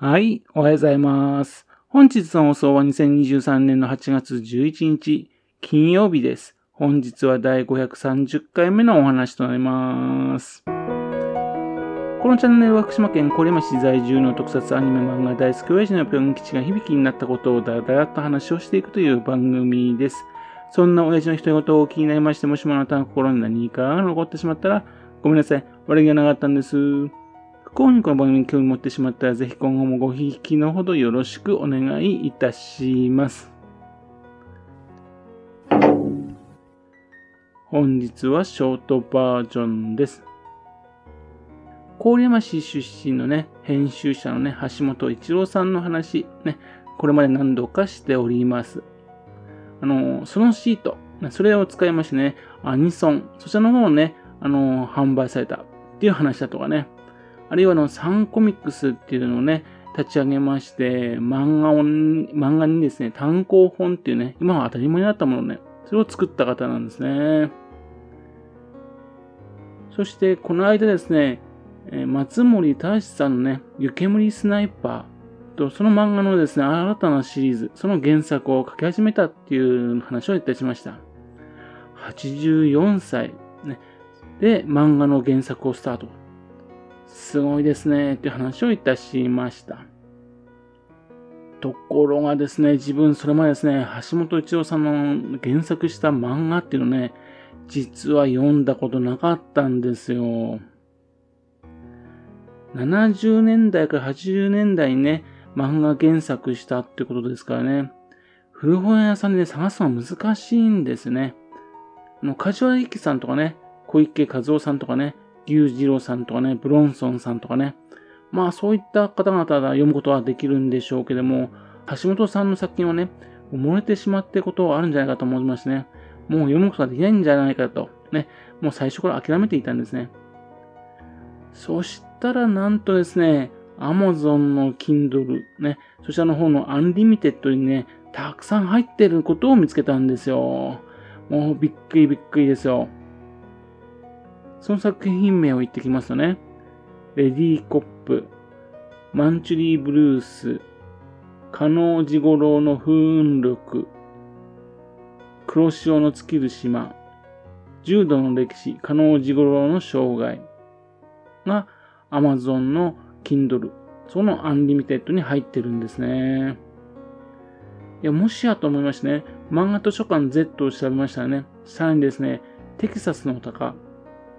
はい、おはようございます。本日の放送は2023年の8月11日、金曜日です。本日は第530回目のお話となります。このチャンネルは福島県郡山市在住の特撮アニメ漫画大好き親父のぴょん吉が響きになったことをだらだらと話をしていくという番組です。そんな親父の独り言を気になりまして、もしもあなたの心に何かが残ってしまったら、ごめんなさい。悪気がなかったんです。不幸にこの番組に興味持ってしまったら、ぜひ今後もごひいきのほどよろしくお願いいたします。本日はショートバージョンです。郡山市出身のね、編集者のね、橋本一郎さんの話、ね、これまで何度かしております。あの、そのシート、それを使いましてね、アニソン、そちらの方をね、あの、販売されたっていう話だとかね、あるいはあの、サンコミックスっていうのをね、立ち上げまして、漫画を、漫画にですね、単行本っていうね、今は当たり前になったものね、それを作った方なんですね。そして、この間ですね、松森大志さんのね、湯煙スナイパー、と、その漫画のですね、新たなシリーズ、その原作を書き始めたっていう話をいたしました。84歳、ね、で漫画の原作をスタート。すごいですね、って話をいたしました。ところがですね、自分それまでですね、橋本一郎さんの原作した漫画っていうのね、実は読んだことなかったんですよ。70年代から80年代にね、漫画原作したってことですからね。古本屋さんで、ね、探すのは難しいんですね。あの、梶原一騎さんとかね、小池和夫さんとかね、牛次郎さんとかね、ブロンソンさんとかね。まあそういった方々が読むことはできるんでしょうけども、橋本さんの作品はね、埋もれてしまってことはあるんじゃないかと思いますね。もう読むことができないんじゃないかと、ね、もう最初から諦めていたんですね。そしたらなんとですね、Amazon の Kindle ね、そちらの方の Unlimited にね、たくさん入ってることを見つけたんですよ。もうびっくりびっくりですよ。その作品名を言ってきますとね、レディーコップ、マンチュリーブルース、嘉納治五郎の風雲録、黒潮の尽きる島、柔道の歴史、嘉納治五郎の生涯が Amazon の Kindle、その Unlimited に入ってるんですね。いや、もしやと思いましてね、漫画図書館 Z を調べましたらね、さらにですね、テキサスのお宝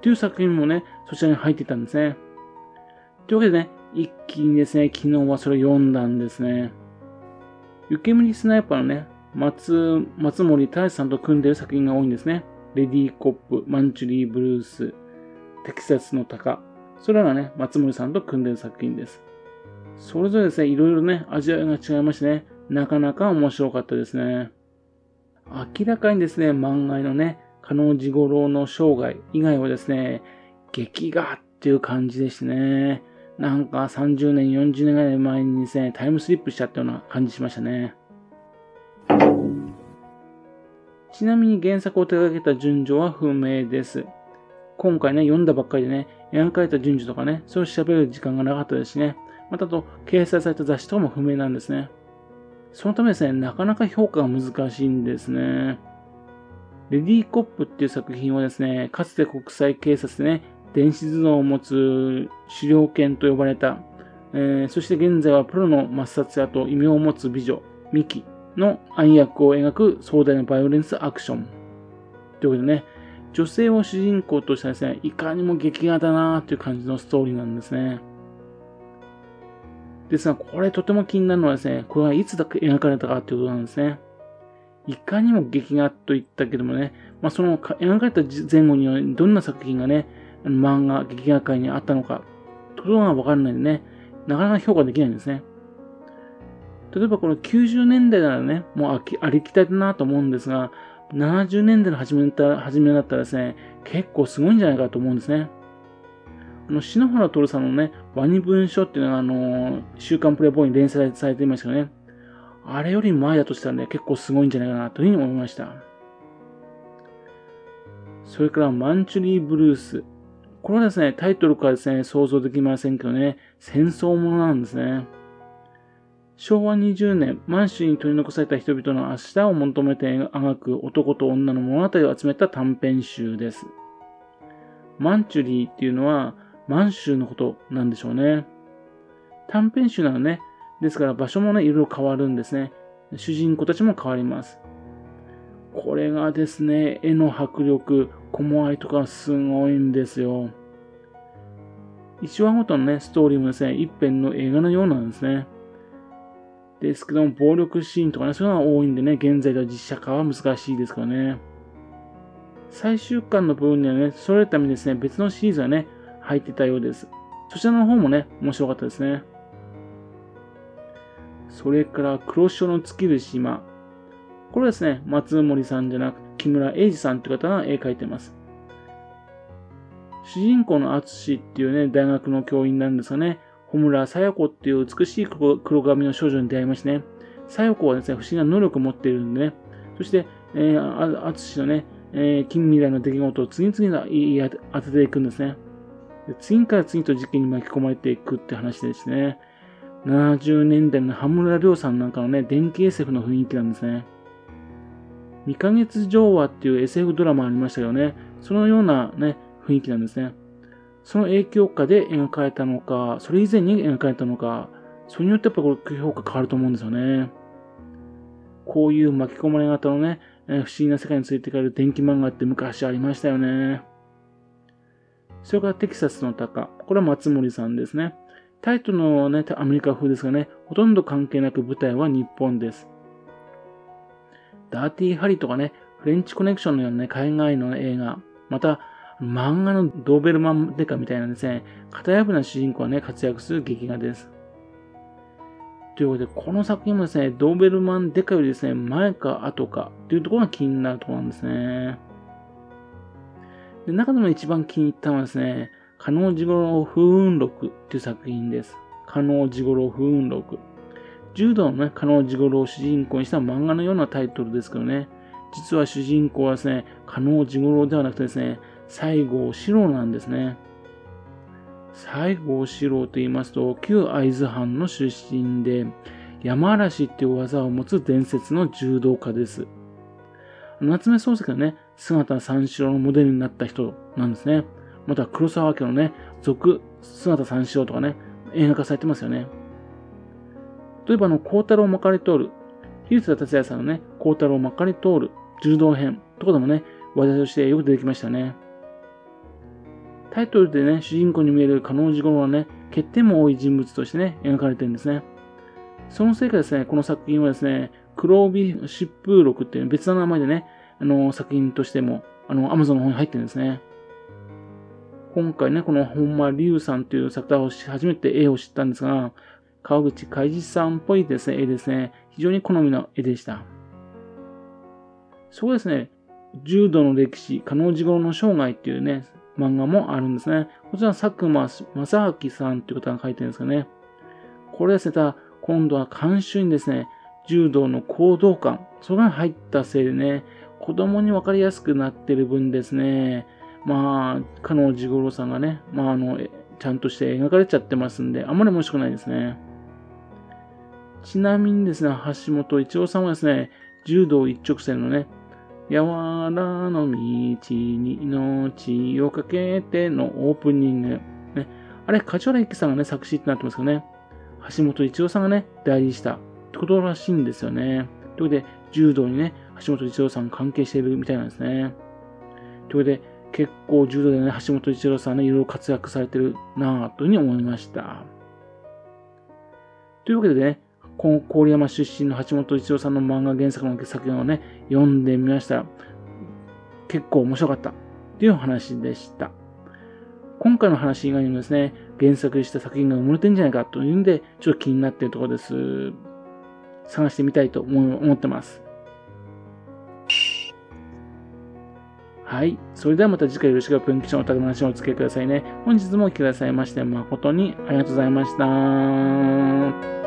という作品もね、そちらに入っていたんですね。というわけでね、一気にですね、昨日はそれを読んだんですね。湯煙スナイパーのね、松、松森大志さんと組んでる作品が多いんですね。レディーコップ、マンチュリーブルース、テキサスの鷹、それらがね、松森さんと組んでる作品です。それぞれですね、いろいろね、味わいが違いましてね、なかなか面白かったですね。明らかにですね、漫画のね、加納治五郎の生涯以外はですね、劇画っていう感じでしてね、なんか30年、40年ぐらい前にですね、タイムスリップしちゃったような感じしましたね。ちなみに原作を手掛けた順序は不明です。今回ね、読んだばっかりでね、描かれた順序とかね、そう調べる時間がなかったですしね。またと、掲載された雑誌とかも不明なんですね。そのためですね、なかなか評価が難しいんですね。レディーコップっていう作品はですね、かつて国際警察でね、電子頭脳を持つ狩猟犬と呼ばれた、えー、そして現在はプロの抹殺屋と異名を持つ美女、ミキの暗躍を描く壮大なバイオレンスアクション。ということでね、女性を主人公としたですね、いかにも劇画だなーっていう感じのストーリーなんですね。ですが、これとても気になるのはですね、これはいつだけ描かれたかっていうことなんですね。いかにも劇画と言ったけどもね、まあ、その描かれた前後にはどんな作品がね、漫画、劇画界にあったのか、ところがわからないんでね、なかなか評価できないんですね。例えばこの90年代ならね、もうありきたりだなと思うんですが、70年代の初めた初めだったらですね、結構すごいんじゃないかと思うんですね。あの、篠原徹さんのね、ワニ文書っていうのが、あの、週刊プレイボーイに連載されていましたよね。あれより前だとしたらね、結構すごいんじゃないかなというふうに思いました。それから、マンチュリーブルース。これはですね、タイトルからですね、想像できませんけどね、戦争ものなんですね。昭和20年、満州に取り残された人々の明日を求めて描く男と女の物語を集めた短編集です。マンチュリーっていうのは満州のことなんでしょうね。短編集なのね。ですから場所もね、いろいろ変わるんですね。主人公たちも変わります。これがですね、絵の迫力、小回りとかすごいんですよ。1話ごとのね、ストーリーもですね、一編の映画のようなんですね。ですけども、暴力シーンとかね、そういうのが多いんでね、現在では実写化は難しいですからね。最終巻の部分にはね、それためにですね、別のシリーズがね、入ってたようです。そちらの方もね、面白かったですね。それから、黒潮の尽きる島。これですね、松森さんじゃなく、木村英二さんって方が絵描いてます。主人公の淳っていうね、大学の教員なんですがね、穂村さや子っていう美しい黒髪の少女に出会いましてね、さや子はですね、不思議な能力を持っているんでね、そして、えー、淳のね、えー、近未来の出来事を次々に言い当てていくんですね。次から次と事件に巻き込まれていくって話ですね。70年代の羽村亮さんなんかのね、電気 SF の雰囲気なんですね。2ヶ月上話っていう SF ドラマありましたよね。そのようなね、雰囲気なんですね。その影響下で描かれたのか、それ以前に描かれたのか、それによってやっぱこれ評価変わると思うんですよね。こういう巻き込まれ方のね、不思議な世界についてかる電気漫画って昔ありましたよね。それからテキサスの鷹。これは松森さんですね。タイトルのね、アメリカ風ですがね、ほとんど関係なく舞台は日本です。ダーティーハリとかね、フレンチコネクションのようなね、海外の映画、また、漫画のドーベルマンデカみたいなですね、型破りな主人公がね、活躍する劇画です。ということで、この作品もですね、ドーベルマンデカよりですね、前か後かというところが気になるところなんですね。で中でも一番気に入ったのはですね、加納ジゴロ風雲録という作品です。加納ジゴロ風雲録。柔道のね、加納ジゴロを主人公にした漫画のようなタイトルですけどね、実は主人公はですね、加納ジゴロではなくてですね、西郷四郎なんですね。西郷四郎と言いますと、旧会津藩の出身で、山嵐っていう技を持つ伝説の柔道家です。夏目漱石のね、姿三四郎のモデルになった人なんですね。また黒沢家のね、続、姿三四郎とかね、映画化されてますよね。例えばあの、孝太郎まかり通る、広田達也さんのね、孝太郎まかり通る柔道編とかでもね、話題としてよく出てきましたね。タイトルでね、主人公に見える加納治五郎はね、欠点も多い人物としてね、描かれてるんですね。そのせいかですね、この作品はですね、黒帯疾風録っていう別の名前でね、あの、作品としても、あの、アマゾンの方に入ってるんですね。今回ね、この本間龍さんという作家を初めて絵を知ったんですが、川口海二さんっぽいですね、絵ですね。非常に好みの絵でした。そこですね、柔道の歴史、加納治五郎の生涯っていうね、漫画もあるんですね。こちら佐久間正明さんという方が書いてるんですかね。これですね、た今度は監修にですね、柔道の行動感、それが入ったせいでね、子供に分かりやすくなってる分ですね、まあ、加納治五郎さんがね、まああの、ちゃんとして描かれちゃってますんで、あんまり面白くないですね。ちなみにですね、橋本一郎さんはですね、柔道一直線のね、やわらの道に命をかけてのオープニング。ね、あれ、梶原一騎さんがね、作詞ってなってますけどね、橋本一郎さんがね、代理したってことらしいんですよね。ということで、柔道にね、橋本一郎さん関係しているみたいなんですね。ということで、結構柔道でね、橋本一郎さんね、いろいろ活躍されてるなぁというふうに思いました。というわけでね、郡山出身の橋本一郎さんの漫画原作の作品をね、読んでみました。結構面白かったっていう話でした。今回の話以外にもですね、原作した作品が埋もれてんじゃないかというんで、ちょっと気になっているところです。探してみたいと思ってます。はい。それではまた次回よろしくお文吉のお宅の話をお付けくださいね。本日もお聴きくださいまして誠にありがとうございました。